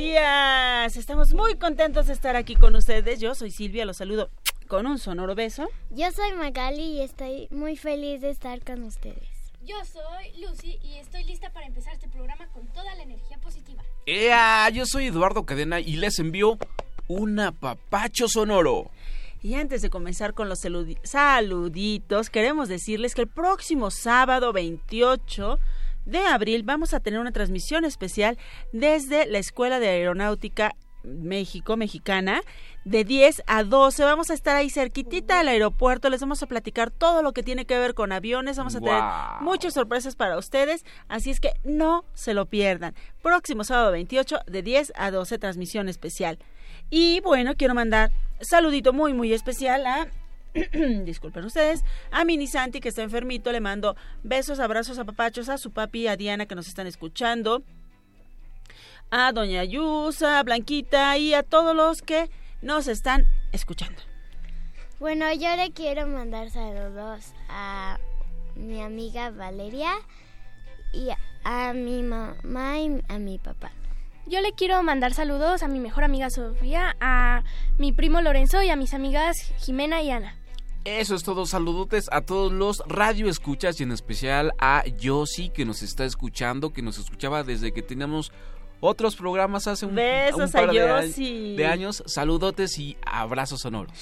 días. Estamos muy contentos de estar aquí con ustedes. Yo soy Silvia, los saludo con un sonoro beso. Yo soy Magali y estoy muy feliz de estar con ustedes. Yo soy Lucy y estoy lista para empezar este programa con toda la energía positiva. ¡Ea! Yo soy Eduardo Cadena y les envío un apapacho sonoro. Y antes de comenzar con los saluditos, queremos decirles que el próximo sábado 28 de abril vamos a tener una transmisión especial desde la Escuela de Aeronáutica México, mexicana, de 10 a 12. Vamos a estar ahí cerquitita del aeropuerto. Les vamos a platicar todo lo que tiene que ver con aviones. Vamos a tener muchas sorpresas para ustedes. Así es que no se lo pierdan. Próximo sábado 28, de 10 a 12, transmisión especial. Y bueno, quiero mandar saludito muy, muy especial a disculpen ustedes, a Mini Santi que está enfermito, le mando besos, abrazos, a papachos, a su papi, a Diana que nos están escuchando, a Doña Yusa, a Blanquita y a todos los que nos están escuchando. Bueno, yo le quiero mandar saludos a mi amiga Valeria y a mi mamá y a mi papá. Yo le quiero mandar saludos a mi mejor amiga Sofía, a mi primo Lorenzo y a mis amigas Jimena y Ana. Eso es todo, saludotes a todos los radioescuchas y en especial a Yossi que nos está escuchando, que nos escuchaba desde que teníamos otros programas hace un, Besos par a de, Yossi. de años. Saludotes y abrazos sonoros.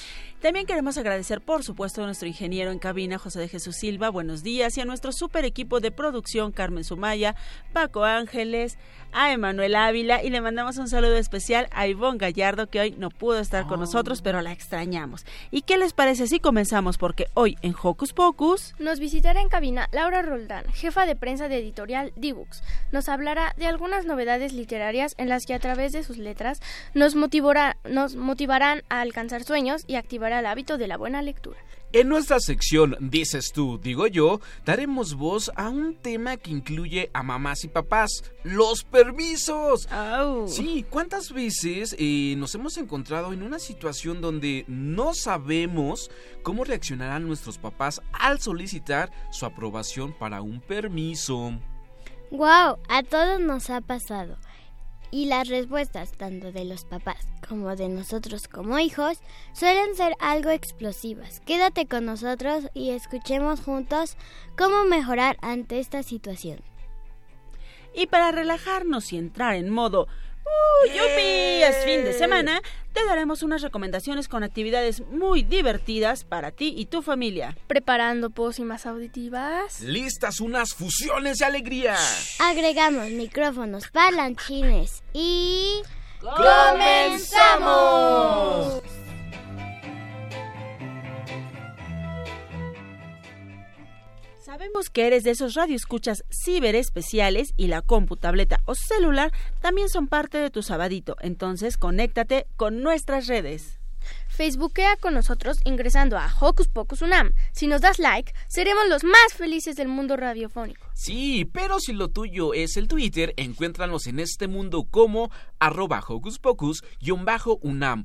También queremos agradecer, por supuesto, a nuestro ingeniero en cabina, José de Jesús Silva, buenos días, y a nuestro super equipo de producción, Carmen Sumaya, Paco Ángeles, a Emanuel Ávila, y le mandamos un saludo especial a Ivonne Gallardo, que hoy no pudo estar con nosotros, pero la extrañamos. ¿Y qué les parece si comenzamos? Porque hoy en Hocus Pocus... Nos visitará en cabina Laura Roldán, jefa de prensa de editorial D-Books. Nos hablará de algunas novedades literarias en las que a través de sus letras nos, motivará, nos motivarán a alcanzar sueños y activar el hábito de la buena lectura. En nuestra sección Dices tú, digo yo, daremos voz a un tema que incluye a mamás y papás, los permisos. Sí, ¿cuántas veces eh, nos hemos encontrado en una situación donde no sabemos cómo reaccionarán nuestros papás al solicitar su aprobación para un permiso? Wow, a todos nos ha pasado. Y las respuestas, tanto de los papás como de nosotros como hijos, suelen ser algo explosivas. Quédate con nosotros y escuchemos juntos cómo mejorar ante esta situación. Y para relajarnos y entrar en modo ¡Uh, yupi! Es fin de semana, te daremos unas recomendaciones con actividades muy divertidas para ti y tu familia. Preparando pócimas auditivas. Listas unas fusiones de alegría. Agregamos micrófonos parlanchines y... ¡Comenzamos! Sabemos que eres de esos radioescuchas ciberespeciales y la compu, tableta o celular también son parte de tu sabadito. Entonces, conéctate con nuestras redes. Facebookea con nosotros ingresando a Hocus Pocus Unam. Si nos das like, seremos los más felices del mundo radiofónico. Sí, pero si lo tuyo es el Twitter, encuéntranos en este mundo como arroba Hocus Pocus-Unam.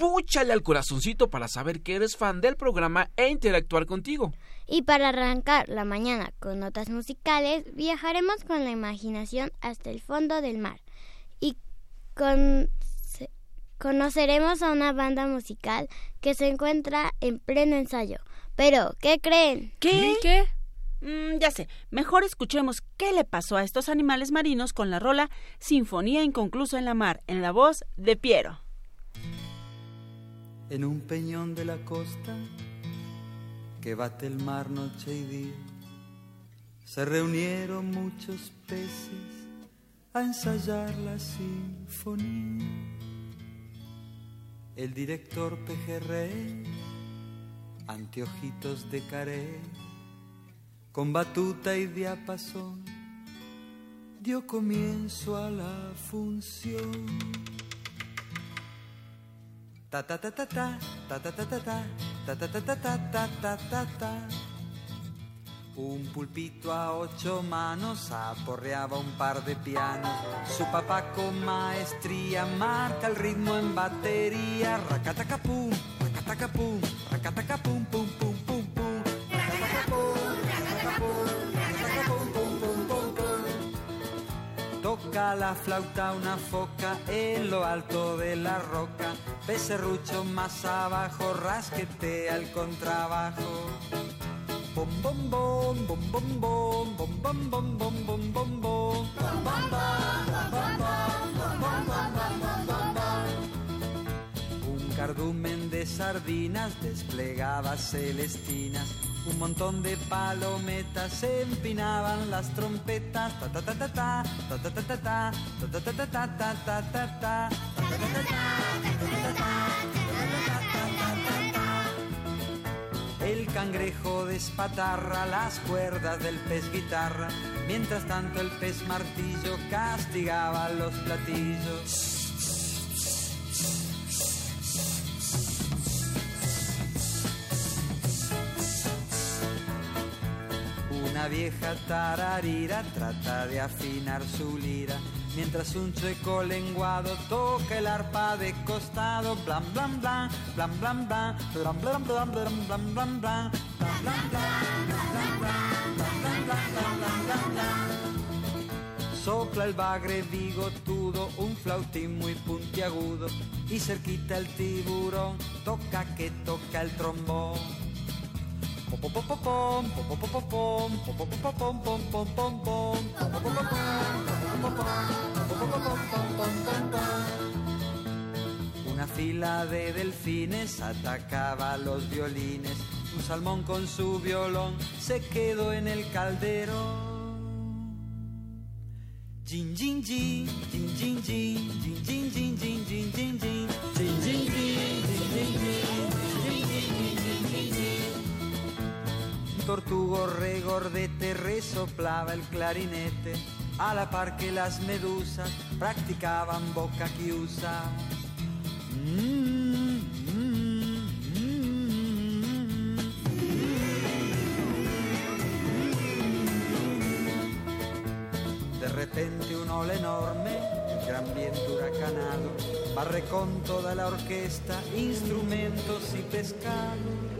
Púchale al corazoncito para saber que eres fan del programa e interactuar contigo. Y para arrancar la mañana con notas musicales, viajaremos con la imaginación hasta el fondo del mar y con conoceremos a una banda musical que se encuentra en pleno ensayo. Pero, ¿qué creen? ¿Qué? ¿Qué? Mm, ya sé, mejor escuchemos qué le pasó a estos animales marinos con la rola Sinfonía Inconclusa en la Mar, en la voz de Piero. En un peñón de la costa que bate el mar noche y día, se reunieron muchos peces a ensayar la sinfonía. El director pejerrey, anteojitos de carey, con batuta y diapasón, dio comienzo a la función. Ta ta ta ta ta ta ta ta ta ta ta ta ta ta ta ta ta ta Un pulpito a ocho manos aporreaba un par de pianos. Su papá con maestría marca el ritmo en batería. Racatacapum, racatacapum, racatacapum, pum pum pum pum. La flauta una foca en lo alto de la roca. Becerrucho más abajo, rasquetea el contrabajo. Bom bom bom bom bom bom bom bom bom bom bom bom bom Un cardumen de sardinas desplegaba celestinas. Un montón de palometas se empinaban las trompetas. Ta ta ta ta ta ta ta ta ta ta ta ta ta ta ta ta ta ta El cangrejo despatarra las cuerdas del pez guitarra, mientras tanto el pez martillo castigaba los platillos. Una vieja tararira trata de afinar su lira, mientras un chueco lenguado toca el arpa de costado. Blan blan blan blan blan, blan blan blan, blan blan blan, blan blan blan, blan blan blan. Sopla el bagre bigotudo, un flautín muy puntiagudo, y cerquita el tiburón toca que toca el trombón. Una fila de delfines atacaba los violines. Un salmón con su violón se quedó en el caldero. Jin jin jin, jin jin jin, jin jin jin, jin jin jin, jin jin. Tortugo regordete resoplaba el clarinete a la par que las medusas practicaban boca chiusa. Mm. De repente un ola enorme, gran viento huracanado, barre con toda la orquesta, instrumentos y pescados.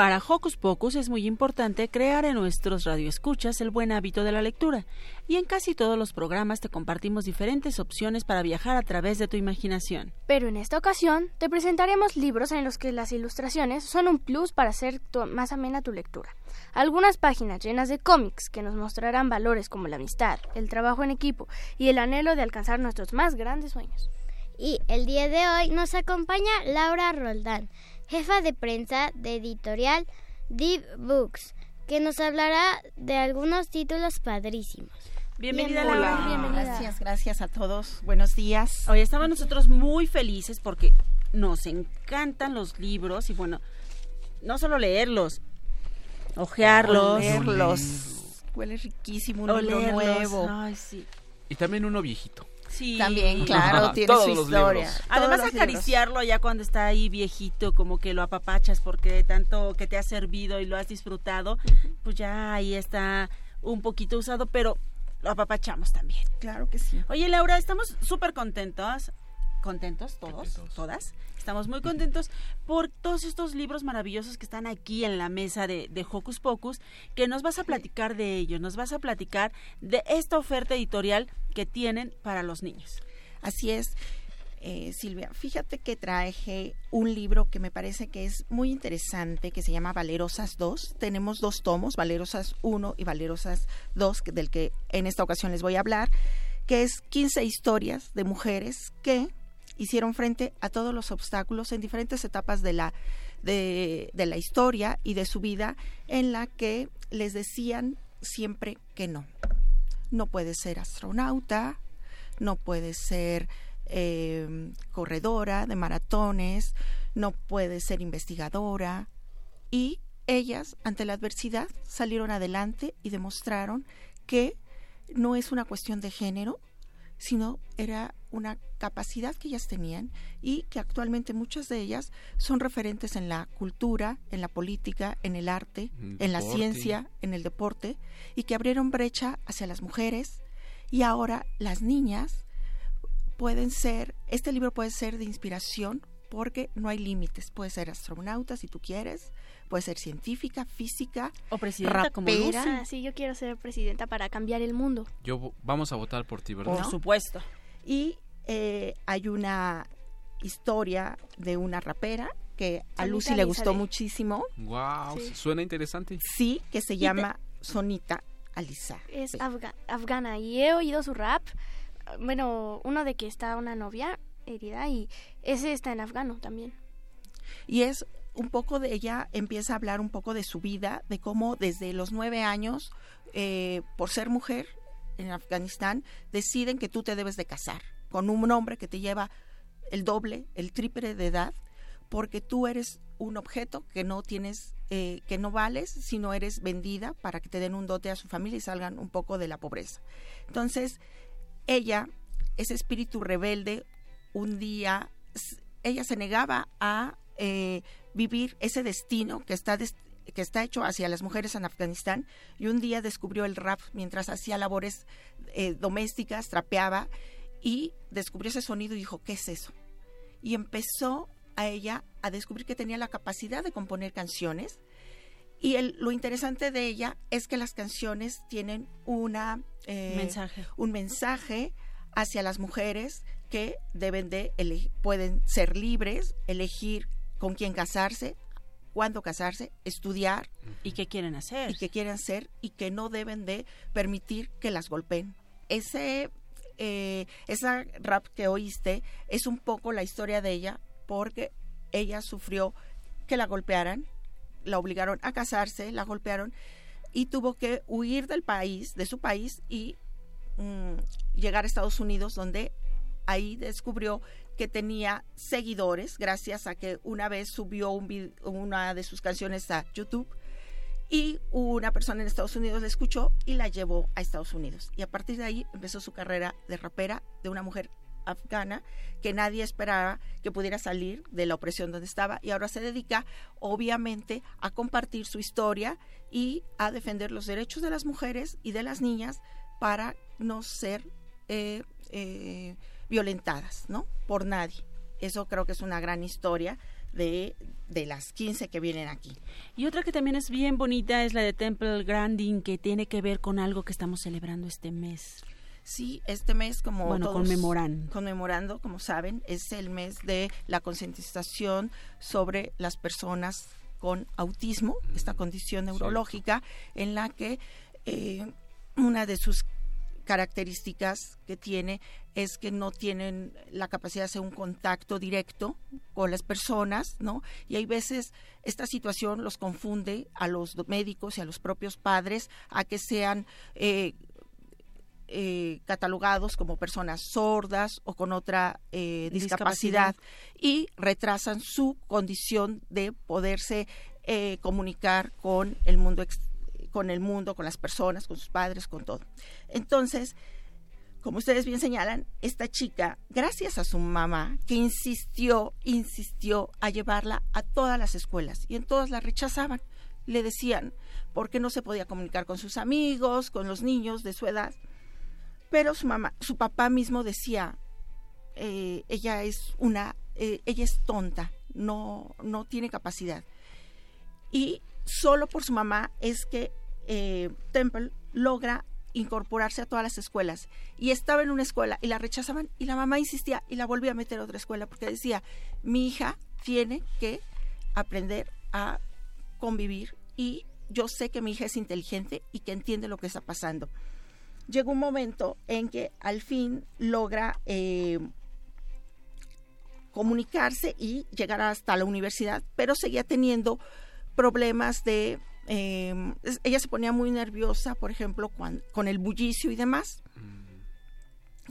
Para Hocus Pocus es muy importante crear en nuestros radioescuchas el buen hábito de la lectura, y en casi todos los programas te compartimos diferentes opciones para viajar a través de tu imaginación. Pero en esta ocasión te presentaremos libros en los que las ilustraciones son un plus para hacer más amena tu lectura. Algunas páginas llenas de cómics que nos mostrarán valores como la amistad, el trabajo en equipo y el anhelo de alcanzar nuestros más grandes sueños. Y el día de hoy nos acompaña Laura Roldán, jefa de prensa de editorial Deep Books, que nos hablará de algunos títulos padrísimos. Bienvenida, Laura. Bienvenida. Gracias, gracias a todos. Buenos días. Hoy estamos nosotros muy felices porque nos encantan los libros y bueno, no solo leerlos, ojearlos. Leerlos. Huele riquísimo un libro nuevo. Ay, sí. Y también uno viejito. Sí. También, claro, tiene su historia. Además acariciarlo ya cuando está ahí viejito, como que lo apapachas porque tanto que te ha servido y lo has disfrutado, pues ya ahí está un poquito usado, pero lo apapachamos también. Claro que sí. Oye, Laura, estamos súper contentos contentos todos, todas. Estamos muy contentos por todos estos libros maravillosos que están aquí en la mesa de, de, Hocus Pocus, que nos vas a platicar de ellos, nos vas a platicar de esta oferta editorial que tienen para los niños. Así es. Eh, Silvia, fíjate que traje un libro que me parece que es muy interesante, que se llama Valerosas 2. Tenemos dos tomos, Valerosas 1 y Valerosas 2, del que en esta ocasión les voy a hablar, que es 15 historias de mujeres que hicieron frente a todos los obstáculos en diferentes etapas de la, de, la historia y de su vida en la que les decían siempre que no. No puedes ser astronauta, no puedes ser eh, corredora de maratones, no puedes ser investigadora y ellas ante la adversidad salieron adelante y demostraron que no es una cuestión de género, sino era una capacidad que ellas tenían y que actualmente muchas de ellas son referentes en la cultura, en la política, en el arte, en la ciencia, en el deporte, y que abrieron brecha hacia las mujeres. Y ahora las niñas pueden ser, este libro puede ser de inspiración porque no hay límites, puede ser astronauta si tú quieres, puede ser científica, física, o presidenta rapera. como Lucy. Ah, sí, yo quiero ser presidenta para cambiar el mundo. Yo vamos a votar por ti, ¿verdad? Por supuesto. Y eh, hay una historia de una rapera que a Lucy le gustó muchísimo. Wow, sí. suena interesante. Sí, que se llama Sonita Alisa. Es afga afgana y he oído su rap. Bueno, uno de que está una novia herida y ese está en afgano también. Y es un poco de ella empieza a hablar un poco de su vida, de cómo desde los nueve años, eh, por ser mujer en Afganistán, deciden que tú te debes de casar con un hombre que te lleva el doble, el triple de edad, porque tú eres un objeto que no tienes, eh, que no vales, sino eres vendida para que te den un dote a su familia y salgan un poco de la pobreza. Entonces, ella, ese espíritu rebelde, un día, ella se negaba a eh, vivir ese destino que está que está hecho hacia las mujeres en Afganistán y un día descubrió el rap mientras hacía labores eh, domésticas, trapeaba y descubrió ese sonido y dijo, ¿qué es eso? Y empezó a ella a descubrir que tenía la capacidad de componer canciones y el, lo interesante de ella es que las canciones tienen una eh, mensaje. un mensaje hacia las mujeres que deben de pueden ser libres, elegir con quién casarse, cuándo casarse, estudiar y qué quieren hacer y qué quieren hacer y que no deben de permitir que las golpeen. Ese eh, esa rap que oíste es un poco la historia de ella porque ella sufrió que la golpearan, la obligaron a casarse, la golpearon y tuvo que huir del país, de su país y mmm, llegar a Estados Unidos donde ahí descubrió que tenía seguidores gracias a que una vez subió un una de sus canciones a YouTube y una persona en Estados Unidos la escuchó y la llevó a Estados Unidos. Y a partir de ahí empezó su carrera de rapera de una mujer afgana que nadie esperaba que pudiera salir de la opresión donde estaba y ahora se dedica obviamente a compartir su historia y a defender los derechos de las mujeres y de las niñas para no ser eh, eh, violentadas, ¿no? Por nadie. Eso creo que es una gran historia de, de las 15 que vienen aquí. Y otra que también es bien bonita es la de Temple Grandin, que tiene que ver con algo que estamos celebrando este mes. Sí, este mes, como bueno, todos conmemorando. conmemorando, como saben, es el mes de la concientización sobre las personas con autismo, esta condición neurológica en la que eh, una de sus características que tiene es que no tienen la capacidad de hacer un contacto directo con las personas, ¿no? Y hay veces esta situación los confunde a los médicos y a los propios padres a que sean eh, eh, catalogados como personas sordas o con otra eh, discapacidad, y retrasan su condición de poderse eh, comunicar con el mundo con el mundo, con las personas, con sus padres, con todo. Entonces, como ustedes bien señalan, esta chica, gracias a su mamá, que insistió, insistió a llevarla a todas las escuelas y en todas la rechazaban. Le decían, porque no se podía comunicar con sus amigos, con los niños de su edad. Pero su mamá, su papá mismo decía, eh, ella es una, eh, ella es tonta, no, no tiene capacidad. Y solo por su mamá es que eh, Temple logra incorporarse a todas las escuelas. Y estaba en una escuela y la rechazaban y la mamá insistía y la volvía a meter a otra escuela porque decía, mi hija tiene que aprender a convivir y yo sé que mi hija es inteligente y que entiende lo que está pasando llegó un momento en que al fin logra eh, comunicarse y llegar hasta la universidad, pero seguía teniendo problemas de... Eh, ella se ponía muy nerviosa, por ejemplo, con el bullicio y demás.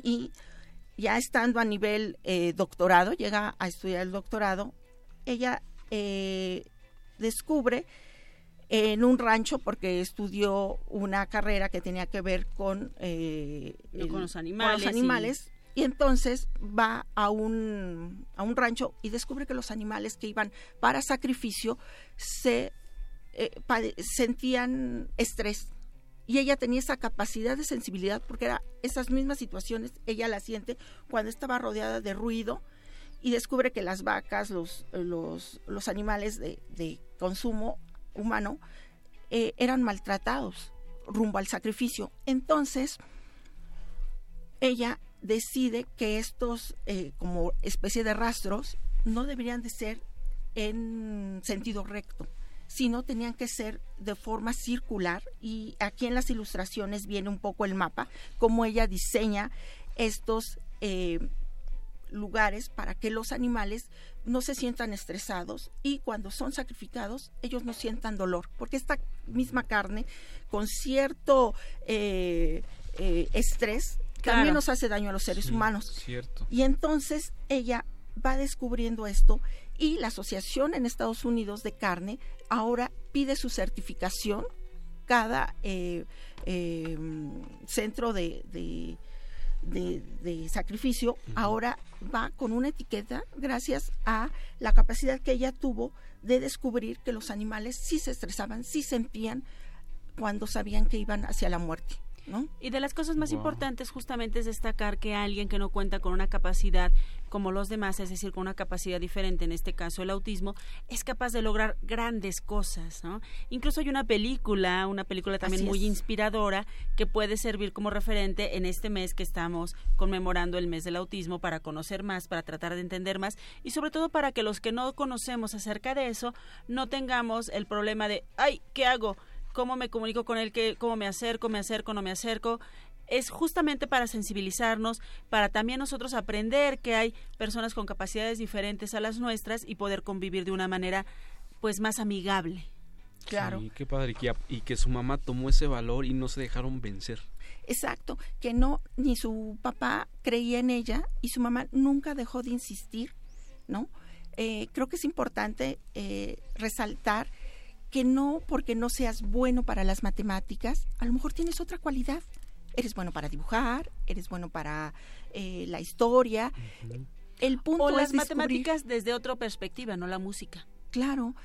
Y ya estando a nivel eh, doctorado, llega a estudiar el doctorado, ella descubre en un rancho porque estudió una carrera que tenía que ver con, eh, con los animales. animales y... entonces va a un, a un rancho y descubre que los animales que iban para sacrificio se eh, sentían estrés. Y ella tenía esa capacidad de sensibilidad porque era esas mismas situaciones, ella la siente cuando estaba rodeada de ruido y descubre que las vacas, los, los, los animales de, de consumo humano eh, eran maltratados rumbo al sacrificio. Entonces, ella decide que estos, eh, como especie de rastros, no deberían de ser en sentido recto, sino tenían que ser de forma circular. Y aquí en las ilustraciones viene un poco el mapa, cómo ella diseña estos eh, lugares para que los animales no se sientan estresados y cuando son sacrificados ellos no sientan dolor, porque esta misma carne con cierto eh, eh, estrés también nos hace daño a los seres humanos. Cierto. Y entonces ella va descubriendo esto y la Asociación en Estados Unidos de Carne ahora pide su certificación cada eh, centro de de, sacrificio, ahora va con una etiqueta gracias a la capacidad que ella tuvo de descubrir que los animales sí se estresaban, sí sentían cuando sabían que iban hacia la muerte. Y de las cosas más importantes justamente es destacar que alguien que no cuenta con una capacidad como los demás, es decir, con una capacidad diferente, en este caso el autismo, es capaz de lograr grandes cosas, ¿no? Incluso hay una película, una película también muy inspiradora que puede servir como referente en este mes que estamos conmemorando el mes del autismo para conocer más, para tratar de entender más y sobre todo para que los que no conocemos acerca de eso no tengamos el problema de, ay, ¿qué hago? Cómo me comunico con él, que, cómo me acerco, me acerco, no me acerco. Es justamente para sensibilizarnos, para también nosotros aprender que hay personas con capacidades diferentes a las nuestras y poder convivir de una manera pues más amigable. Claro. qué padre. Y que, su mamá tomó ese valor y no se dejaron vencer. Exacto, que no, ni su papá creía en ella y su mamá nunca dejó de insistir, ¿no? Eh, creo que es importante eh, resaltar que no porque no seas bueno para las matemáticas, a lo mejor tienes otra cualidad. Eres bueno para dibujar, eres bueno para eh, la historia. El punto o las matemáticas desde otra perspectiva, no la música. Claro,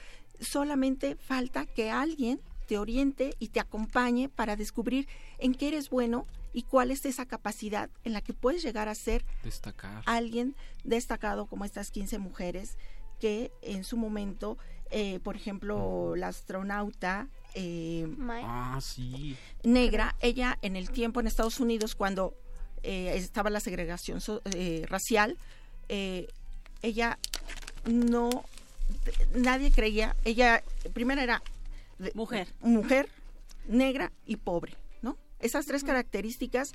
solamente falta que alguien te oriente y te acompañe para descubrir en qué eres bueno y cuál es esa capacidad en la que puedes llegar a ser Destacar. alguien destacado como estas 15 mujeres que en su momento, eh, por ejemplo, la astronauta eh, ah, sí. negra, ella en el tiempo en Estados Unidos cuando eh, estaba la segregación eh, racial, eh, ella no, nadie creía, ella primero era mujer, mujer, negra y pobre, ¿no? Esas tres características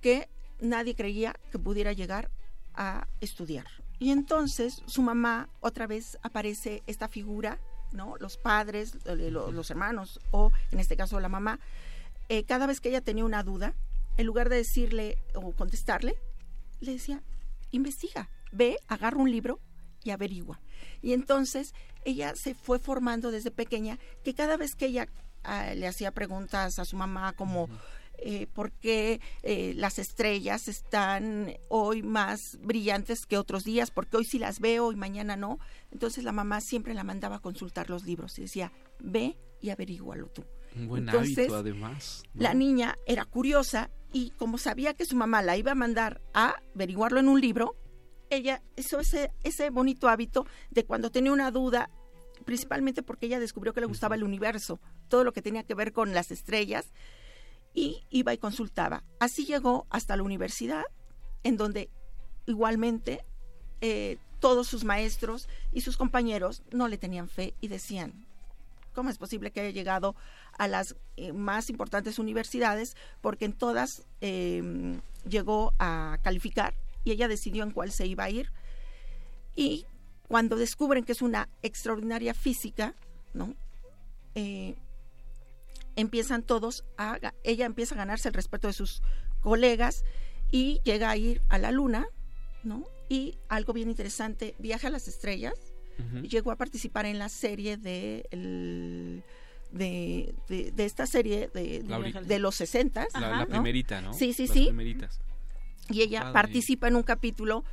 que nadie creía que pudiera llegar a estudiar. Y entonces su mamá otra vez aparece esta figura, ¿no? Los padres, los, hermanos o en este caso la mamá, cada vez que ella tenía una duda, en lugar de decirle o contestarle, le decía, investiga, ve, agarra un libro y averigua. Y entonces ella se fue formando desde pequeña que cada vez que ella ah, le hacía preguntas a su mamá como eh, por qué eh, las estrellas están hoy más brillantes que otros días, porque hoy sí las veo y mañana no. Entonces la mamá siempre la mandaba a consultar los libros y decía, ve y averígualo tú. Un buen hábito, además. La niña era curiosa y como sabía que su mamá la iba a mandar a averiguarlo en un libro, ella hizo ese, ese bonito hábito de cuando tenía una duda, principalmente porque ella descubrió que le gustaba el universo, todo lo que tenía que ver con las estrellas, y iba y consultaba. Así llegó hasta la universidad, en donde igualmente eh, todos sus maestros y sus compañeros no le tenían fe y decían, ¿cómo es posible que haya llegado a las eh, más importantes universidades? Porque en todas em, llegó a calificar y ella decidió en cuál se iba a ir. Y cuando descubren que es una extraordinaria física, ¿no? Eh, empiezan todos a, ella empieza a ganarse el respeto de sus colegas y llega a ir a la luna, ¿no? Y algo bien interesante, viaja a las estrellas, y llegó a participar en la serie de, de, de, esta serie de, de, los 60. La, primerita, ¿no? Sí, sí, sí. Y ella participa en un capítulo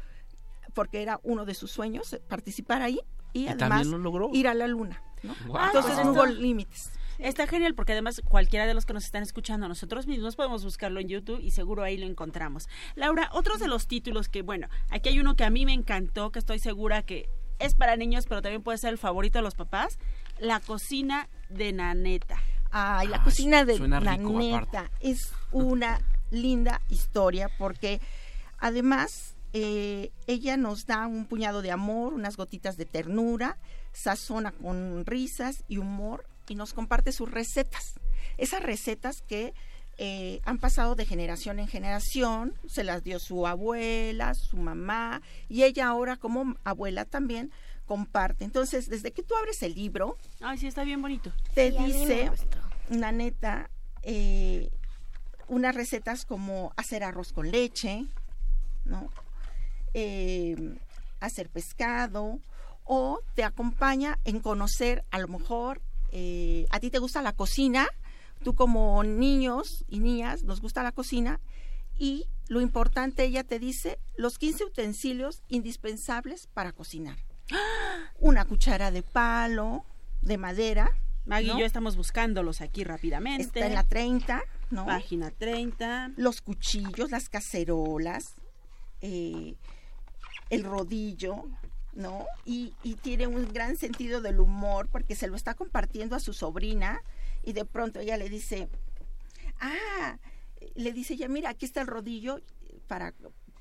porque era uno de sus sueños, participar ahí y, además ir a la luna. ¿no? Entonces no hubo límites. Está genial porque además cualquiera de los que nos están escuchando, nosotros mismos podemos buscarlo en YouTube y seguro ahí lo encontramos. Laura, otros de los títulos que, bueno, aquí hay uno que a mí me encantó, que estoy segura que es para niños, pero también puede ser el favorito de los papás, La cocina de Naneta. Ay, la cocina de Naneta es una linda historia porque además eh, ella nos da un puñado de amor, unas gotitas de ternura, sazona con risas y humor y nos comparte sus recetas. Esas recetas que eh, han pasado de generación en generación, se las dio su abuela, su mamá, y ella ahora como abuela también comparte. Entonces, desde que tú abres el libro... Ay, sí, está bien bonito. Te dice, una neta, eh, unas recetas como hacer arroz con leche, ¿no? Eh, hacer pescado, o te acompaña en conocer a lo mejor eh, a ti te gusta la cocina, tú como niños y niñas nos gusta la cocina y lo importante ella te dice los 15 utensilios indispensables para cocinar. Una cuchara de palo, de madera. Maggie y yo estamos buscándolos aquí rápidamente. Está en la 30, ¿no? Página 30. Los cuchillos, las cacerolas, eh, el rodillo, ¿no? Y, tiene un gran sentido del humor porque se lo está compartiendo a su sobrina y de pronto ella le dice, ah, le dice ya, mira, aquí está el rodillo para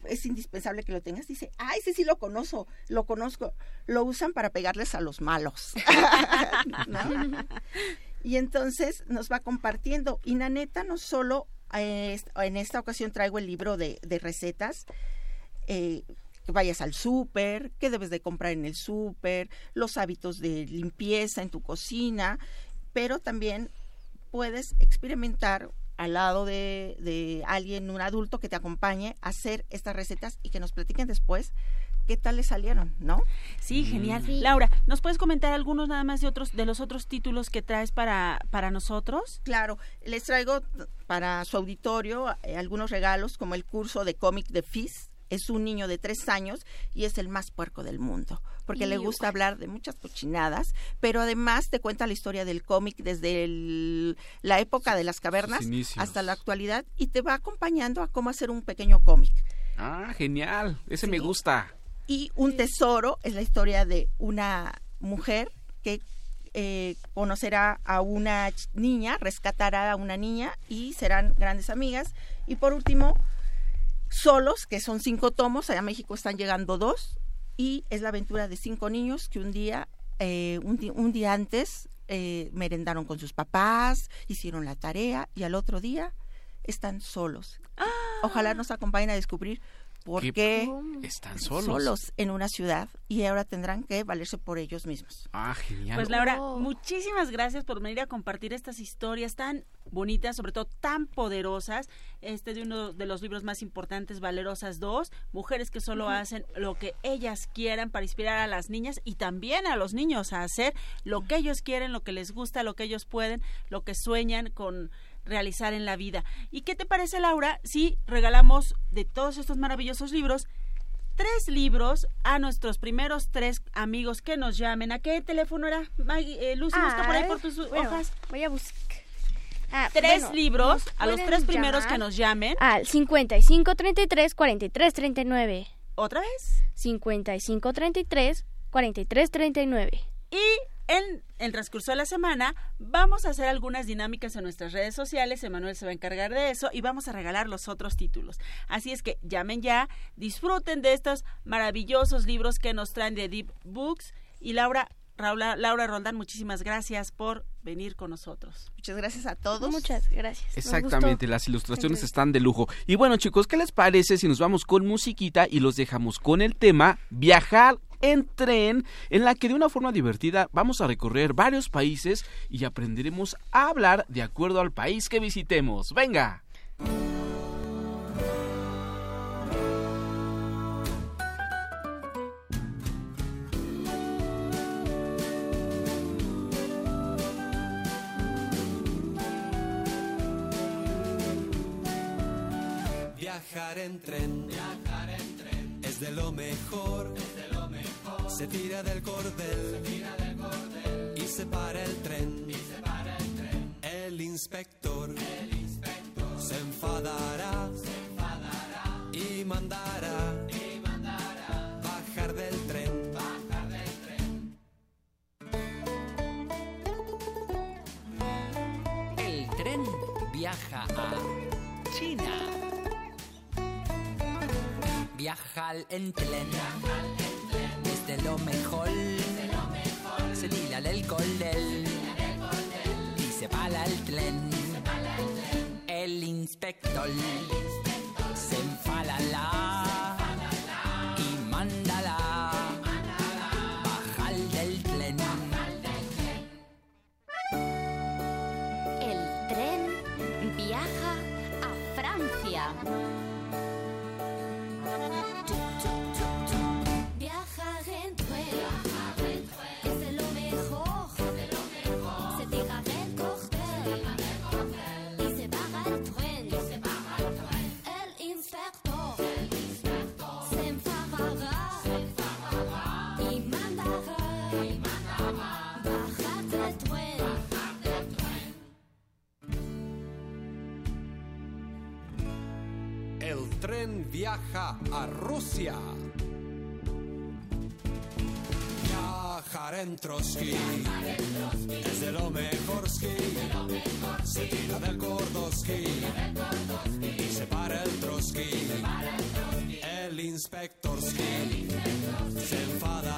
es indispensable que lo tengas. Dice, ay, sí, sí lo conozco, lo conozco. Lo usan para pegarles a los malos. Y entonces nos va compartiendo. Y Naneta no solo, eh, en esta ocasión traigo el libro de, de recetas, eh, que vayas al súper, qué debes de comprar en el súper, los hábitos de limpieza en tu cocina, pero también puedes experimentar al lado de, de, alguien, un adulto que te acompañe a hacer estas recetas y que nos platiquen después qué tal le salieron, ¿no? Sí, genial. Laura, ¿nos puedes comentar algunos nada más de otros de los otros títulos que traes para para nosotros? Claro, les traigo para su auditorio eh, algunos regalos como el curso de cómic de FIS, es un niño de tres años y es el más puerco del mundo, porque le gusta hablar de muchas cochinadas, pero además te cuenta la historia del cómic desde la época de las cavernas hasta la actualidad y te va acompañando a cómo hacer un pequeño cómic. Ah, genial, ese me gusta. Y un tesoro es la historia de una mujer que eh, conocerá a una niña, rescatará a una niña y serán grandes amigas. Y por último, Solos, que son cinco tomos, allá a México están llegando dos, y es la aventura de cinco niños que un día, eh, un, día antes, eh, merendaron con sus papás, hicieron la tarea y al otro día están solos. ¡Ah! Ojalá nos acompañen a descubrir porque están solos. solos en una ciudad y ahora tendrán que valerse por ellos mismos. Ah, genial. Pues Laura, oh. muchísimas gracias por venir a compartir estas historias tan bonitas, sobre todo tan poderosas. Este de uno de los libros más importantes, Valerosas 2, mujeres que solo hacen lo que ellas quieran para inspirar a las niñas y también a los niños a hacer lo que ellos quieren, lo que les gusta, lo que ellos pueden, lo que sueñan con realizar en la vida. ¿Y qué te parece, Laura, si regalamos de todos estos maravillosos libros tres libros a nuestros primeros tres amigos que nos llamen? ¿A qué teléfono era? Maggie, eh, Lucy, busca por ahí por tus hojas. Voy a buscar. Ah, tres libros a los tres primeros que nos llamen. Al 55 33 43 39. ¿Otra vez? 55 33 43 39. Y en el transcurso de la semana vamos a hacer algunas dinámicas en nuestras redes sociales. Emanuel se va a encargar de eso y vamos a regalar los otros títulos. Así es que llamen ya, disfruten de estos maravillosos libros que nos traen de Deep Books. Y Laura, Laura, Laura Roldán, muchísimas gracias por venir con nosotros. Muchas gracias a todos. Muchas gracias. Exactamente, las ilustraciones están de lujo. Y bueno, chicos, ¿qué les parece si nos vamos con musiquita y los dejamos con el tema Viajar en tren en la que de una forma divertida vamos a recorrer varios países y aprenderemos a hablar de acuerdo al país que visitemos. Venga. Viajar en tren, viajar en tren es de lo mejor se tira del cordel, y se para el tren. El, inspector. Se, enfadará, y mandará, bajar del tren. El tren viaja a China. Viaja en tren de lo mejor. Se tira del cordel y se para el tren. El inspector se enfadará y viaja a Rusia. Viajar en Trotsky es de lo mejor ski. Se tira del Gordoski y se para el Trotsky. El inspector ski se enfada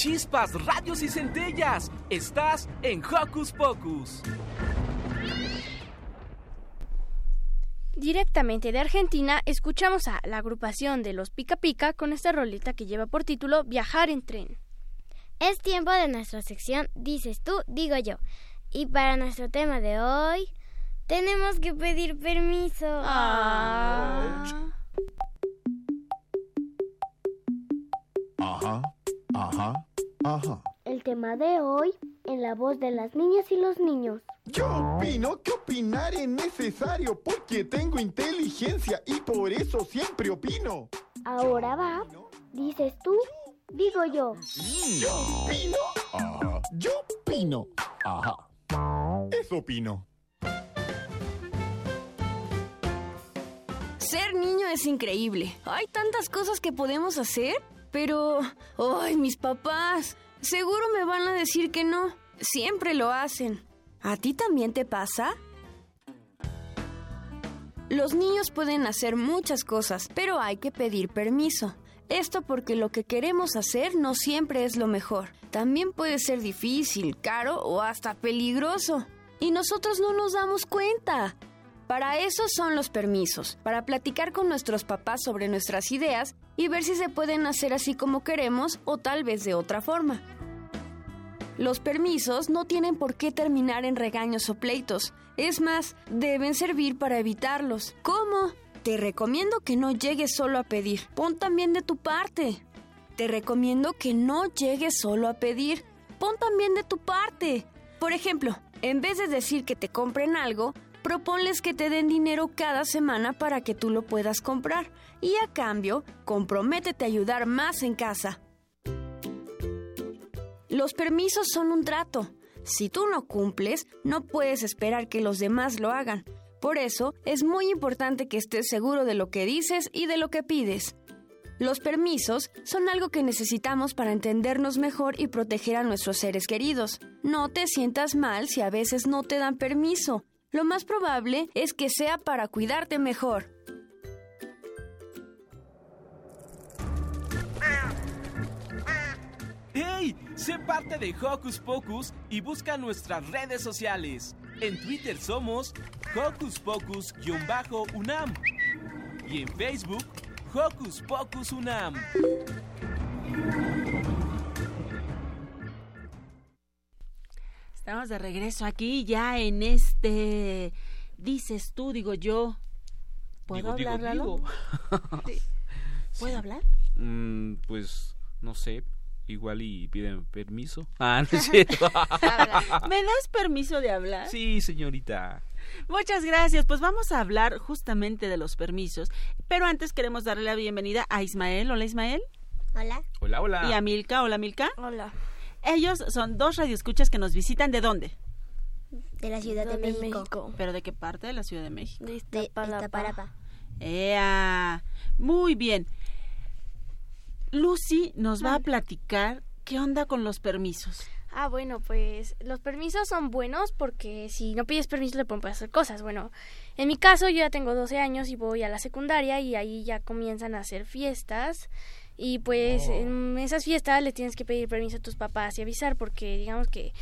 chispas, radios y centellas. Estás en Hocus Pocus. Directamente de Argentina, escuchamos a la agrupación de los Pica Pica con esta rolita que lleva por título Viajar en tren. Es tiempo de nuestra sección Dices tú, digo yo. Y para nuestro tema de hoy, tenemos que pedir permiso. Ajá, ajá, ajá. El tema de hoy, en la voz de las niñas y los niños. Yo opino que opinar es necesario porque tengo inteligencia y por eso siempre opino. Ahora va, dices tú, digo yo. Yo opino. Ajá. Yo opino. Ajá. Eso opino. Ser niño es increíble. Hay tantas cosas que podemos hacer, pero... ¡Ay, mis papás! Seguro me van a decir que no. Siempre lo hacen. ¿A ti también te pasa? Los niños pueden hacer muchas cosas, pero hay que pedir permiso. Esto porque lo que queremos hacer no siempre es lo mejor. También puede ser difícil, caro o hasta peligroso. Y nosotros no nos damos cuenta. Para eso son los permisos, para platicar con nuestros papás sobre nuestras ideas y ver si se pueden hacer así como queremos o tal vez de otra forma. Los permisos no tienen por qué terminar en regaños o pleitos. Es más, deben servir para evitarlos. ¿Cómo? Te recomiendo que no llegues solo a pedir. Pon también de tu parte. Te recomiendo que no llegues solo a pedir. Pon también de tu parte. Por ejemplo, en vez de decir que te compren algo, proponles que te den dinero cada semana para que tú lo puedas comprar. Y a cambio, comprométete a ayudar más en casa. Los permisos son un trato. Si tú no cumples, no puedes esperar que los demás lo hagan. Por eso, es muy importante que estés seguro de lo que dices y de lo que pides. Los permisos son algo que necesitamos para entendernos mejor y proteger a nuestros seres queridos. No te sientas mal si a veces no te dan permiso. Lo más probable es que sea para cuidarte mejor. Sé parte de Hocus Pocus y busca nuestras redes sociales. En Twitter somos Hocus Pocus-UNAM y en Facebook Hocus Pocus UNAM. Estamos de regreso aquí ya en este dices tú, digo yo. ¿Puedo Digo, hablar, digo, Lalo? digo. Sí. ¿Puedo hablar? Mm, pues no sé, igual y piden permiso. Ah, no es cierto. ¿Me das permiso de hablar? sí, señorita. Muchas gracias. Pues vamos a hablar justamente de los permisos. Pero antes queremos darle la bienvenida a Ismael. Hola, Ismael. Hola. Hola, hola. Y a Milka. Hola, Milka. Hola. Ellos son dos radioescuchas que nos visitan. ¿De dónde? De la Ciudad de, De México. México. ¿Pero de qué parte de la Ciudad de México? De. Iztapalapa. ¡Ea! Muy bien. Lucy nos va a platicar qué onda con los permisos. Ah, bueno, pues los permisos son buenos porque si no pides permiso te pueden hacer cosas. Bueno, en mi caso yo ya tengo 12 años y voy a la secundaria y ahí ya comienzan a hacer fiestas y pues en esas fiestas le tienes que pedir permiso a tus papás y avisar porque digamos que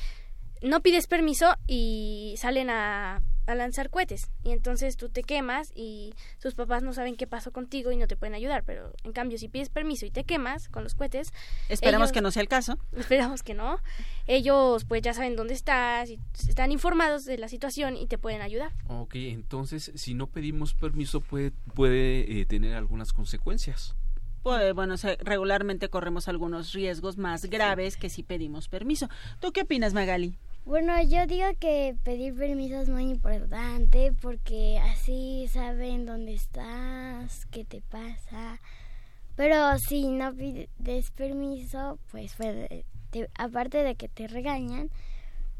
no pides permiso y salen a, a lanzar cohetes y entonces tú te quemas y tus papás no saben qué pasó contigo y no te pueden ayudar, pero en cambio si pides permiso y te quemas con los cohetes, Esperamos ellos- que no sea el caso. Esperamos que no. Ellos pues ya saben dónde estás y están informados de la situación y te pueden ayudar. Ok, entonces si no pedimos permiso puede, puede eh, tener algunas consecuencias. Pues, bueno, se- regularmente corremos algunos riesgos más graves que si pedimos permiso. ¿Tú qué opinas, Magali? Bueno, yo digo que pedir permiso es muy importante porque así saben dónde estás, qué te pasa. Pero si no pides permiso, pues puede- te- aparte de que te regañan,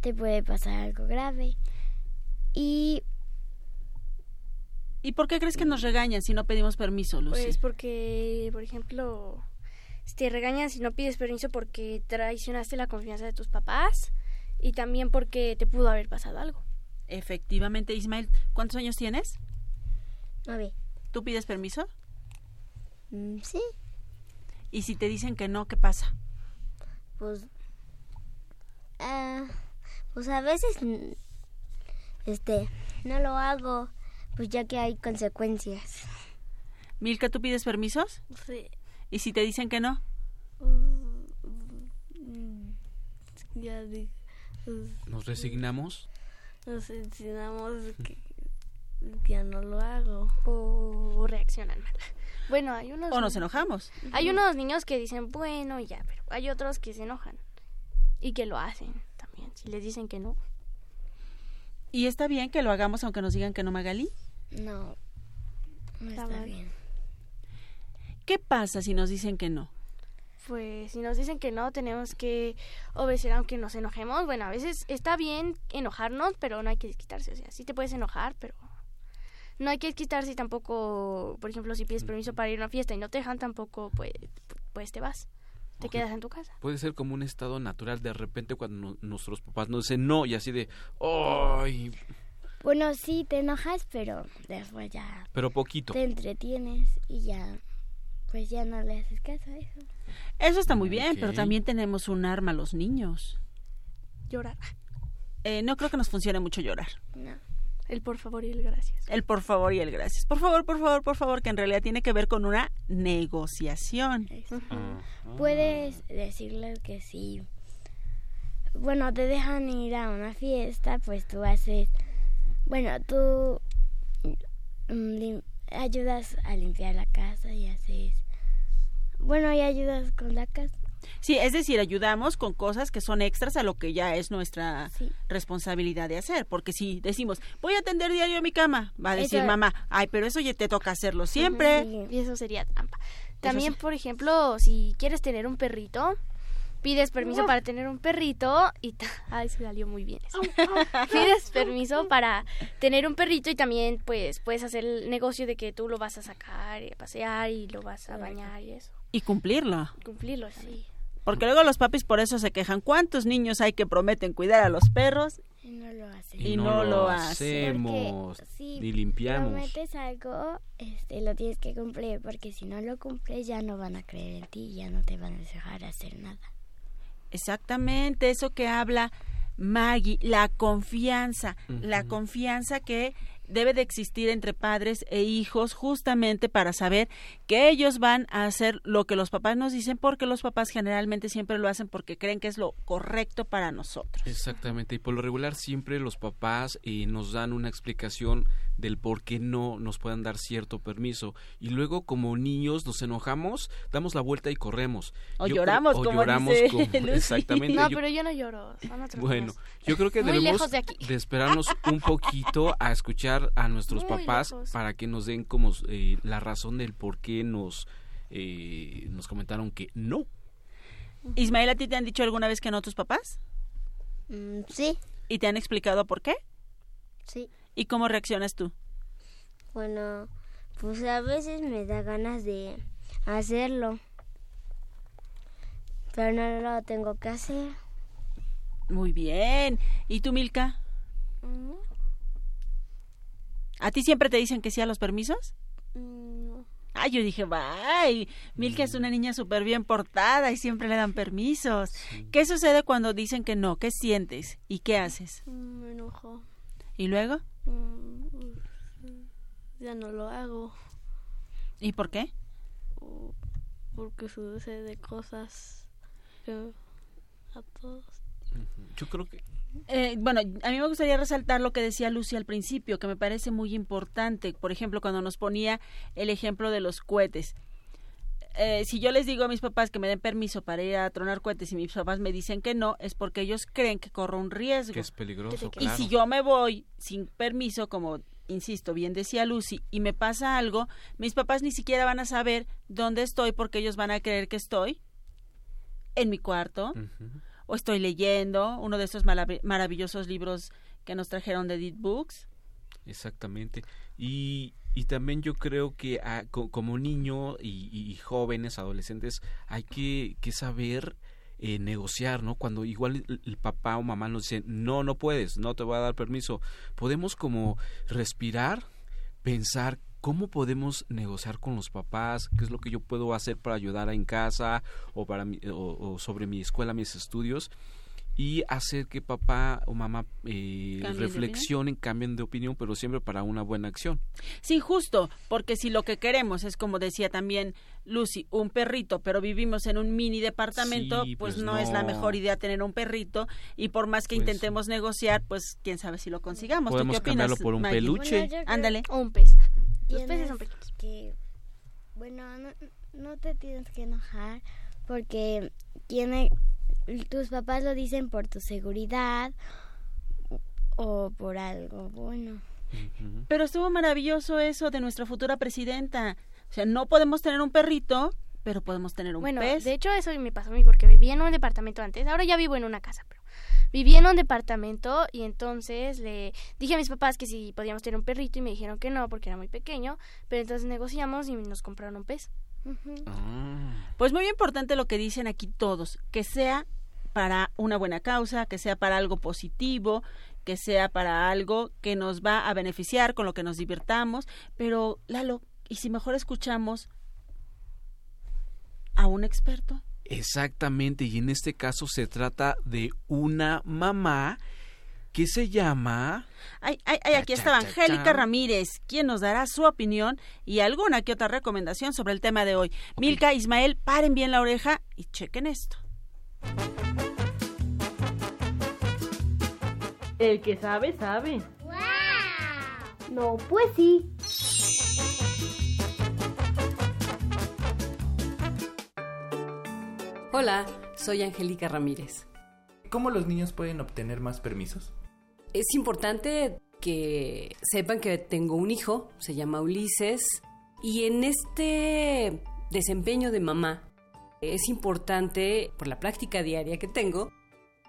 te puede pasar algo grave. Y ¿Y por qué crees que nos regañan si no pedimos permiso, Lucy? Pues porque, por ejemplo, te regañan si no pides permiso porque traicionaste la confianza de tus papás y también porque te pudo haber pasado algo. Efectivamente, Ismael, ¿cuántos años tienes? Nueve. ¿Tú pides permiso? Mm, sí, Y si te dicen que no, ¿qué pasa? Pues, ah, pues a veces, mm, este, no lo hago, pues ya que hay consecuencias. Milka, ¿tú pides permisos? Sí. ¿Y si te dicen que no? Mm, Ya di- pues, ¿Nos resignamos? nos enseñamos que ya no lo hago. O reaccionan mal. Bueno, hay unos... ¿O nos enojamos? Hay unos niños que dicen, bueno, ya, pero hay otros que se enojan. Y que lo hacen también. Si les dicen que no. ¿Y está bien que lo hagamos aunque nos digan que no, Magali? No, no Está está mal. bien. ¿Qué pasa si nos dicen que no? Pues si nos dicen que no, tenemos que obedecer aunque nos enojemos. Bueno, a veces está bien enojarnos, pero no hay que desquitarse. O sea, sí te puedes enojar, pero no hay que desquitarse tampoco, por ejemplo, si pides permiso para ir a una fiesta y no te dejan, tampoco pues, pues te vas. Te quedas en tu casa. Puede ser como un estado natural de repente cuando no- nuestros papás nos dicen no y así de, ¡ay! Bueno, sí, te enojas, pero después ya Pero poquito. te entretienes y ya, pues ya no le haces caso a eso. Eso está muy bien, pero también tenemos un arma los niños. Llorar. Eh, no creo que nos funcione mucho llorar. No. El por favor y el gracias. El por favor y el gracias. Por favor, por favor, por favor, que en realidad tiene que ver con una negociación. Puedes decirles que sí. Bueno, te dejan ir a una fiesta, pues tú haces. Bueno, tú mm, lim- ayudas a limpiar la casa y haces. Bueno, y ayudas con la casa. Sí, es decir, ayudamos con cosas que son extras a lo que ya es nuestra Sí. responsabilidad de hacer. Porque si decimos, voy a atender diario mi cama, va a decir Eso- mamá, ay, pero eso ya te toca hacerlo siempre. Y eso sería trampa. También, sí. por ejemplo, si quieres tener un perrito, pides permiso para tener un perrito y... ta- Ay, se salió muy bien eso. pides permiso para tener un perrito y también pues puedes hacer el negocio de que tú lo vas a sacar y a pasear y lo vas a bañar y eso. Y cumplirlo. Cumplirlo, sí. Porque luego los papis por eso se quejan. ¿Cuántos niños hay que prometen cuidar a los perros? Y no lo hacen. Y no lo hace. hacemos, Porque si ni limpiamos. prometes algo, este, lo tienes que cumplir, porque si no lo cumples ya no van a creer en ti y ya no te van a dejar hacer nada. Exactamente, eso que habla Maggie, la confianza, la confianza que debe de existir entre padres e hijos justamente para saber que ellos van a hacer lo que los papás nos dicen porque los papás generalmente siempre lo hacen porque creen que es lo correcto para nosotros. Exactamente, y por lo regular siempre los papás eh, nos dan una explicación del por qué no nos puedan dar cierto permiso y luego como niños nos enojamos, damos la vuelta y corremos. O Yo lloramos, creo- o como lloramos dice como- Lucy. exactamente. No, yo- pero yo no lloro. Bueno, yo creo que Muy debemos de esperarnos un poquito a escuchar a nuestros Muy papás lejos. para que nos den como eh, la razón del por qué nos eh, nos comentaron que no. Ismael, ¿a ti te han dicho alguna vez que no tus papás? Mm, sí, ¿Y te han explicado por qué? sí. ¿Y cómo reaccionas tú? Bueno, pues a veces me da ganas de hacerlo. Pero no lo tengo que hacer. Muy bien. ¿Y tú, Milka? Mm, ¿A ti siempre te dicen que sí a los permisos? mm, no. Ay, yo dije, bye, Milka es una niña súper bien portada y siempre le dan permisos. ¿Qué sucede cuando dicen que no? ¿Qué sientes? ¿Y qué haces? Mm, Me enojo. ¿Y luego? Mm, Ya no lo hago. ¿Y por qué? Porque sucede cosas que a todos. Yo creo que Eh, bueno, a mí me gustaría resaltar lo que decía Lucy al principio, que me parece muy importante. Por ejemplo, cuando nos ponía el ejemplo de los cohetes. Eh, si yo les digo a mis papás que me den permiso para ir a tronar cohetes y mis papás me dicen que no, es porque ellos creen que corro un riesgo. que es peligroso, Y claro. si yo me voy sin permiso, como insisto, bien decía Lucy, y me pasa algo, mis papás ni siquiera van a saber dónde estoy porque ellos van a creer que estoy en mi cuarto o estoy leyendo uno de estos malav- maravillosos libros que nos trajeron de Deep Books. Exactamente. Y, y también yo creo que ah, co- como niño y, jóvenes, adolescentes, hay que, que saber eh, negociar, ¿no? Cuando igual el, papá o mamá nos dicen, no, no puedes, no te voy a dar permiso, podemos como respirar, pensar ¿cómo podemos negociar con los papás? ¿Qué es lo que yo puedo hacer para ayudar en casa o, para o sobre mi escuela, mis estudios? Y hacer que papá o mamá eh, reflexionen, cambien de opinión, pero siempre para una buena acción. Sí, justo, porque si lo que queremos es, como decía también Lucy, un perrito, pero vivimos en un mini departamento, pues, pues, no, es la mejor idea tener un perrito y por más que pues intentemos negociar, pues quién sabe si lo consigamos. Podemos ¿Tú qué cambiarlo por un peluche. Ándale. O un pez. Los peces son pequeños. Que, bueno, no, no te tienes que enojar porque tiene tus papás lo dicen por tu seguridad o por algo bueno. Pero estuvo maravilloso eso de nuestra futura presidenta. O sea, no podemos tener un perrito, pero podemos tener un bueno, pez. de hecho eso me pasó a mí porque vivía en un departamento antes. Ahora ya vivo en una casa, pero vivía en un departamento y entonces le dije a mis papás que si podíamos tener un perrito y me dijeron que no porque era muy pequeño, pero entonces negociamos y nos compraron un pez. Ah. Pues muy importante lo que dicen aquí todos, que sea para una buena causa, que sea para algo positivo, que sea para algo que nos va a beneficiar, con lo que nos divirtamos, pero Lalo, ¿y si mejor escuchamos a un experto? Exactamente, y en este caso se trata de una mamá que se llama... Ay, ay, ay aquí estaba Angélica Ramírez, quien nos dará su opinión y alguna que otra recomendación sobre el tema de hoy. Milka, Ismael, paren bien la oreja y chequen esto. El que sabe, sabe. No, pues sí. Hola, soy Angélica Ramírez. ¿Cómo los niños pueden obtener más permisos? Es importante que sepan que tengo un hijo, se llama Ulises, y en este desempeño de mamá es importante, por la práctica diaria que tengo,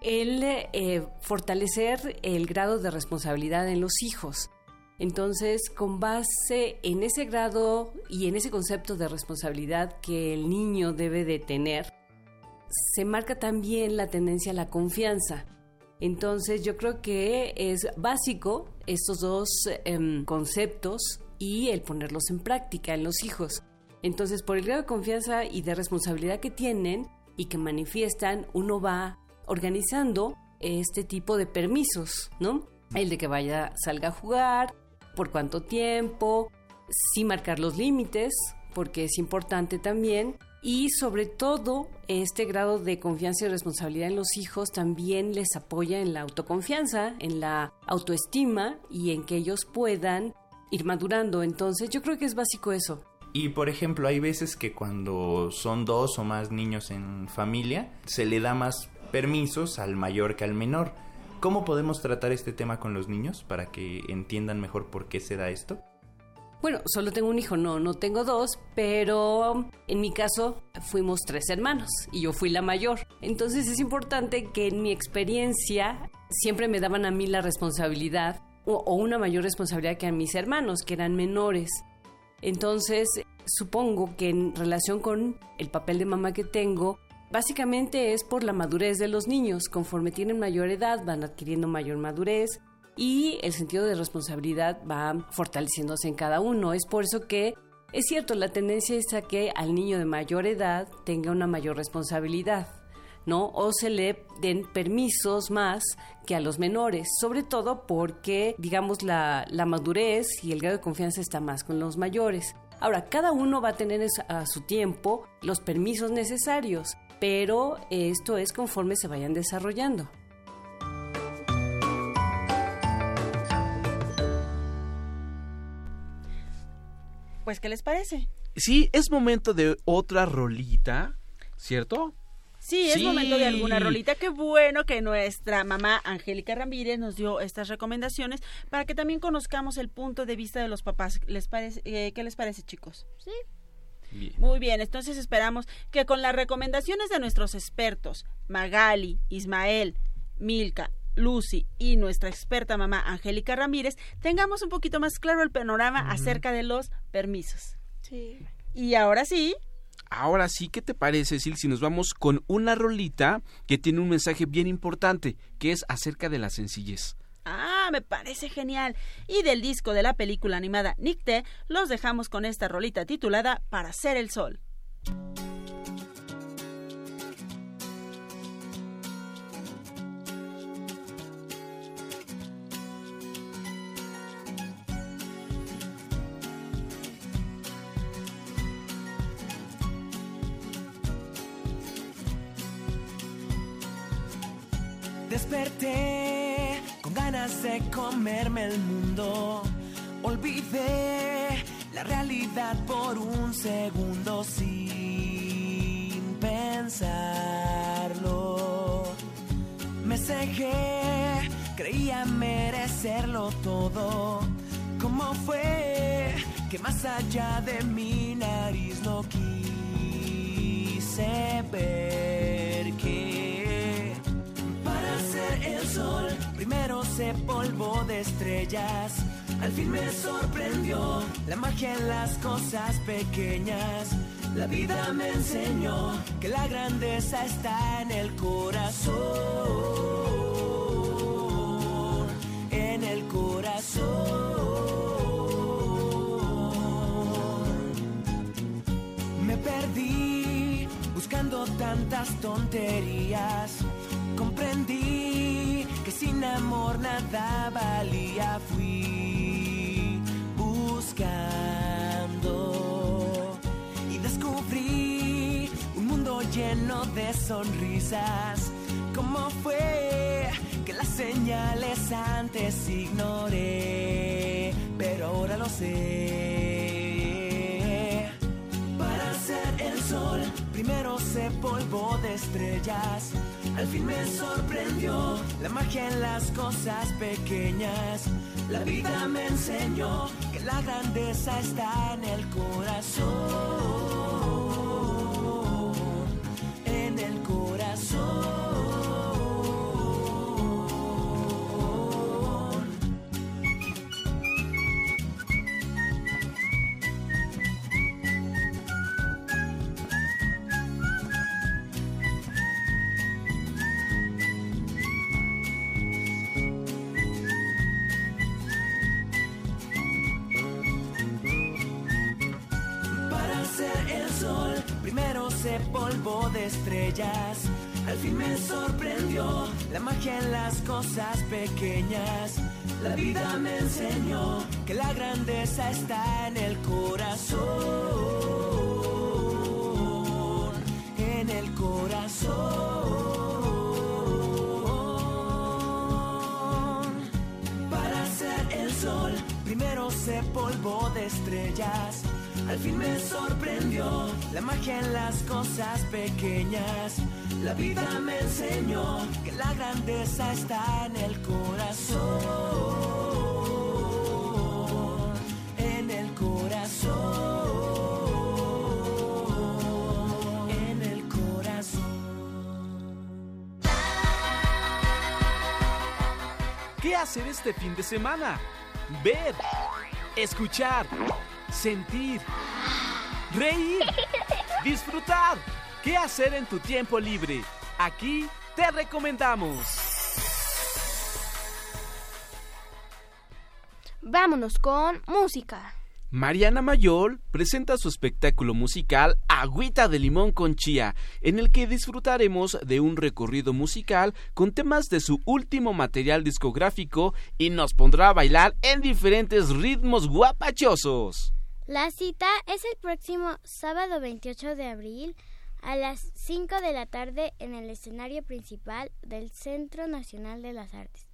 el eh, fortalecer el grado de responsabilidad en los hijos. Entonces, con base en ese grado y en ese concepto de responsabilidad que el niño debe de tener, se marca también la tendencia a la confianza. Entonces, yo creo que es básico estos dos em, conceptos y el ponerlos en práctica en los hijos. Entonces, por el grado de confianza y de responsabilidad que tienen y que manifiestan, uno va organizando este tipo de permisos, ¿no? El de que vaya, salga a jugar, por cuánto tiempo, sí marcar los límites, porque es importante también, y sobre todo este grado de confianza y responsabilidad en los hijos también les apoya en la autoconfianza, en la autoestima y en que ellos puedan ir madurando. Entonces yo creo que es básico eso. Y por ejemplo, hay veces que cuando son dos o más niños en familia, se le da más permisos al mayor que al menor. ¿Cómo podemos tratar este tema con los niños para que entiendan mejor por qué se da esto? Bueno, solo tengo un hijo, no, no tengo dos, pero en mi caso fuimos tres hermanos y yo fui la mayor. Entonces es importante que en mi experiencia siempre me daban a mí la responsabilidad o, o una mayor responsabilidad que a mis hermanos, que eran menores. Entonces, supongo que en relación con el papel de mamá que tengo, Básicamente es por la madurez de los niños. Conforme tienen mayor edad van adquiriendo mayor madurez y el sentido de responsabilidad va fortaleciéndose en cada uno. Es por eso que es cierto, la tendencia es a que al niño de mayor edad tenga una mayor responsabilidad. ¿no? O se le den permisos más que a los menores, sobre todo porque, digamos, la, la madurez y el grado de confianza está más con los mayores. Ahora, cada uno va a tener a su tiempo los permisos necesarios pero esto es conforme se vayan desarrollando. Pues, ¿qué les parece? Sí, es momento de otra rolita, ¿cierto? Sí, es momento de alguna rolita. Qué bueno que nuestra mamá Angélica Ramírez nos dio estas recomendaciones para que también conozcamos el punto de vista de los papás. ¿Les parece, eh, ¿Qué les parece, chicos? Sí. Muy bien, entonces esperamos que con las recomendaciones de nuestros expertos, Magali, Ismael, Milka, Lucy y nuestra experta mamá Angélica Ramírez, tengamos un poquito más claro el panorama acerca de los permisos. Sí. Y ahora sí. Ahora sí, ¿qué te parece, Sil, si nos vamos con una rolita que tiene un mensaje bien importante, que es acerca de la sencillez? Ah, me parece genial. Y del disco de la película animada Nicte, los dejamos con esta rolita titulada Para ser el sol. Desperté ganas de comerme el mundo. Olvidé la realidad por un segundo sin pensarlo. Me cegué, creía merecerlo todo. ¿Cómo fue que más allá de mi nariz no quise ver que para ser el sol primero se polvo de estrellas? Al fin me sorprendió la magia en las cosas pequeñas. La vida me enseñó que la grandeza está en el corazón. En el corazón. Me perdí buscando tantas tonterías. Comprendí sin amor nada valía. Fui buscando y descubrí un mundo lleno de sonrisas. ¿Cómo fue que las señales antes ignoré? Pero ahora lo sé. Para ser el sol, primero se polvo de estrellas. Al fin me sorprendió la magia en las cosas pequeñas. La vida me enseñó que la grandeza está en el corazón. Magia en las cosas pequeñas. La vida me enseñó que la grandeza está en el corazón. En el corazón. Para ser el sol, primero se polvo de estrellas. Al fin me sorprendió la magia en las cosas pequeñas. La vida me enseñó que la grandeza está en el corazón. En el corazón. En el corazón. ¿Qué hacer este fin de semana? Ver, escuchar, sentir, reír, disfrutar. ¿Qué hacer en tu tiempo libre? Aquí te recomendamos. Vámonos con música. Mariana Mayol presenta su espectáculo musical Agüita de Limón con Chía, en el que disfrutaremos de un recorrido musical con temas de su último material discográfico y nos pondrá a bailar en diferentes ritmos guapachosos. La cita es el próximo sábado 28 de abril a las 5 de la tarde en el escenario principal del Centro Nacional de las Artes,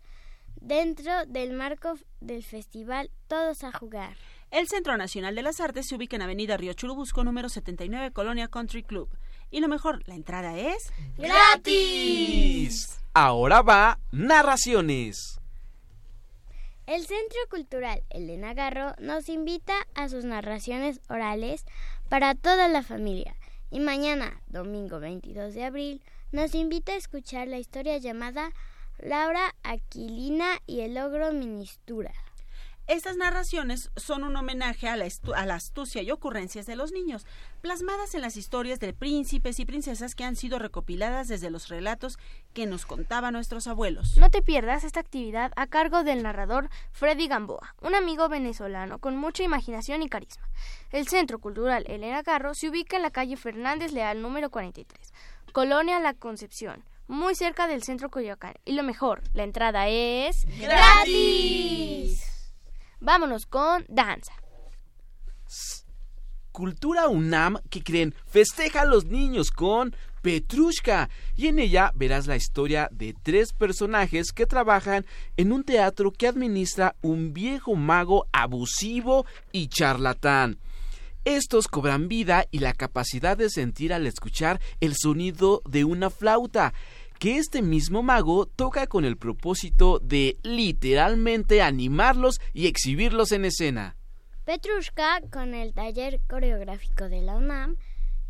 dentro del marco del festival Todos a Jugar. El Centro Nacional de las Artes se ubica en Avenida Río Churubusco, número 79, Colonia Country Club. Y lo mejor, la entrada es... ¡Gratis! Ahora va Narraciones. El Centro Cultural Elena Garro nos invita a sus narraciones orales para toda la familia. Y mañana, domingo 22 de abril, nos invita a escuchar la historia llamada Laura Aquilina y el ogro Ministura. Estas narraciones son un homenaje a la, a la, astucia y ocurrencias de los niños, plasmadas en las historias de príncipes y princesas que han sido recopiladas desde los relatos que nos contaban nuestros abuelos. No te pierdas esta actividad a cargo del narrador Freddy Gamboa, un amigo venezolano con mucha imaginación y carisma. El Centro Cultural Elena Garro se ubica en la calle Fernández Leal número 43, Colonia La Concepción muy cerca del centro Coyoacán. Y lo mejor, la entrada es gratis. Vámonos con danza. Cultura UNAM, que creen? Festeja a los niños con Petrushka y en ella verás la historia de tres personajes que trabajan en un teatro que administra un viejo mago abusivo y charlatán. Estos cobran vida y la capacidad de sentir al escuchar el sonido de una flauta, que este mismo mago toca con el propósito de literalmente animarlos y exhibirlos en escena. Petrushka, con el taller coreográfico de la UNAM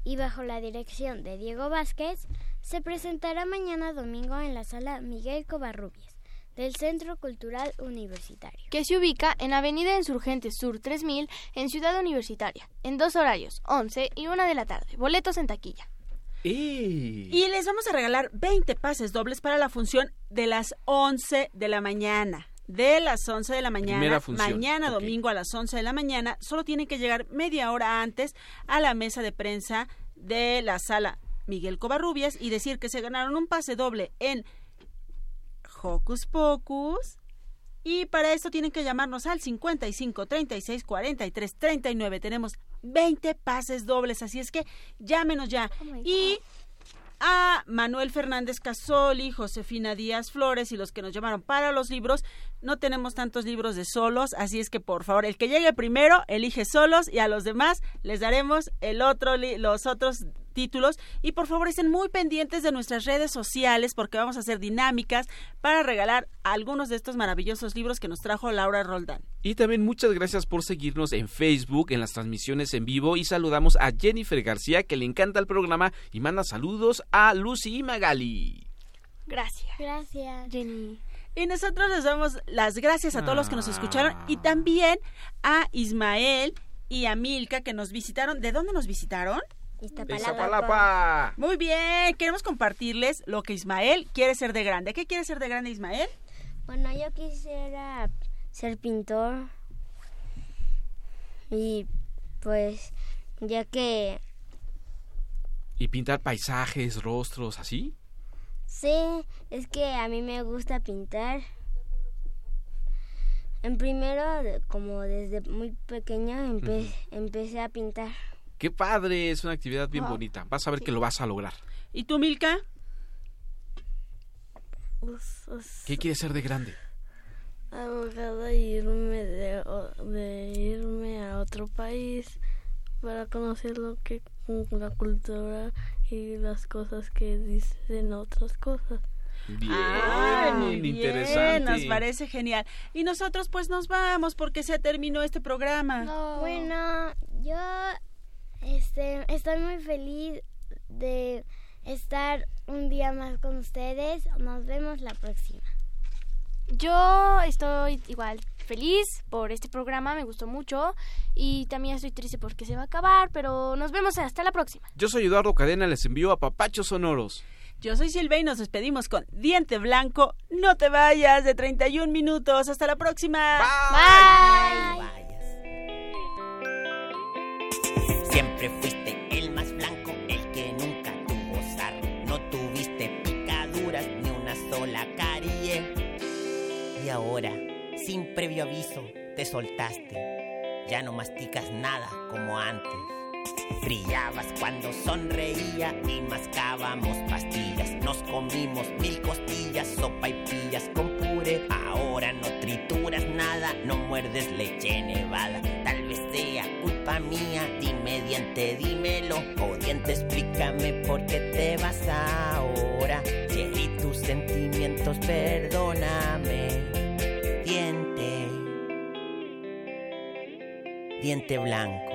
y bajo la dirección de Diego Vázquez, se presentará mañana domingo en la sala Miguel Covarrubias del Centro Cultural Universitario, que se ubica en Avenida Insurgentes Sur 3000 en Ciudad Universitaria, en dos horarios, 11 y 1 de la tarde. Boletos en taquilla. Y les vamos a regalar 20 pases dobles para la función de las 11 de la mañana. De las 11 de la mañana, mañana domingo a las 11 de la mañana, solo tienen que llegar media hora antes a la mesa de prensa de la sala Miguel Covarrubias y decir que se ganaron un pase doble en Hocus Pocus. Y para esto tienen que llamarnos al 55 36 43 39. Tenemos 20 pases dobles, así es que llámenos ya. Oh y a Manuel Fernández Casoli, Josefina Díaz Flores y los que nos llamaron para los libros. No tenemos tantos libros de solos, así es que por favor, el que llegue primero elige solos y a los demás les daremos el otro los otros títulos y por favor estén muy pendientes de nuestras redes sociales porque vamos a hacer dinámicas para regalar algunos de estos maravillosos libros que nos trajo Laura Roldán. Y también muchas gracias por seguirnos en Facebook, en las transmisiones en vivo y saludamos a Jennifer García que le encanta el programa y manda saludos a Lucy y Magali. Gracias. Gracias. Jenny. Y nosotros les damos las gracias a todos los que nos escucharon y también a Ismael y a Milka que nos visitaron. ¿De dónde nos visitaron? Iztapalapa. Muy bien, queremos compartirles lo que Ismael quiere ser de grande. ¿Qué quiere ser de grande Ismael? Bueno, yo quisiera ser pintor y pues ya que... ¿Y pintar paisajes, rostros, así? Sí, es que a mí me gusta pintar. En primero, como desde muy pequeña, empecé a pintar. Qué padre, es una actividad bien bonita. Vas a ver que lo vas a lograr. ¿Y tú, Milka? ¿Qué quieres ser de grande? Abogada y irme de, irme a otro país para conocer lo que la cultura y las cosas que dicen otras cosas. Bien, ah, interesante. nos parece genial. Y nosotros pues nos vamos porque se terminó este programa. Bueno, yo este, estoy muy feliz de estar un día más con ustedes. Nos vemos la próxima. Yo estoy igual feliz por este programa, me gustó mucho y también estoy triste porque se va a acabar, pero nos vemos hasta la próxima. Yo soy Eduardo Cadena, les envío a Papachos Sonoros. Yo soy Silvia y nos despedimos con Diente Blanco. No te vayas de 31 minutos. Hasta la próxima. Bye. Siempre fuiste el más blanco, el que nunca tuvo sarro. No tuviste picaduras ni una sola carie. Y ahora, sin previo aviso, te soltaste. Ya no masticas nada como antes. Brillabas cuando sonreía y mascábamos pastillas. Nos comimos mil costillas, sopa y pillas con puré. Ahora no trituras nada, no muerdes leche nevada. Tal vez sea mía, dime diente, dímelo. O diente, explícame por qué te vas ahora. Si tus sentimientos, perdóname. Diente, diente blanco.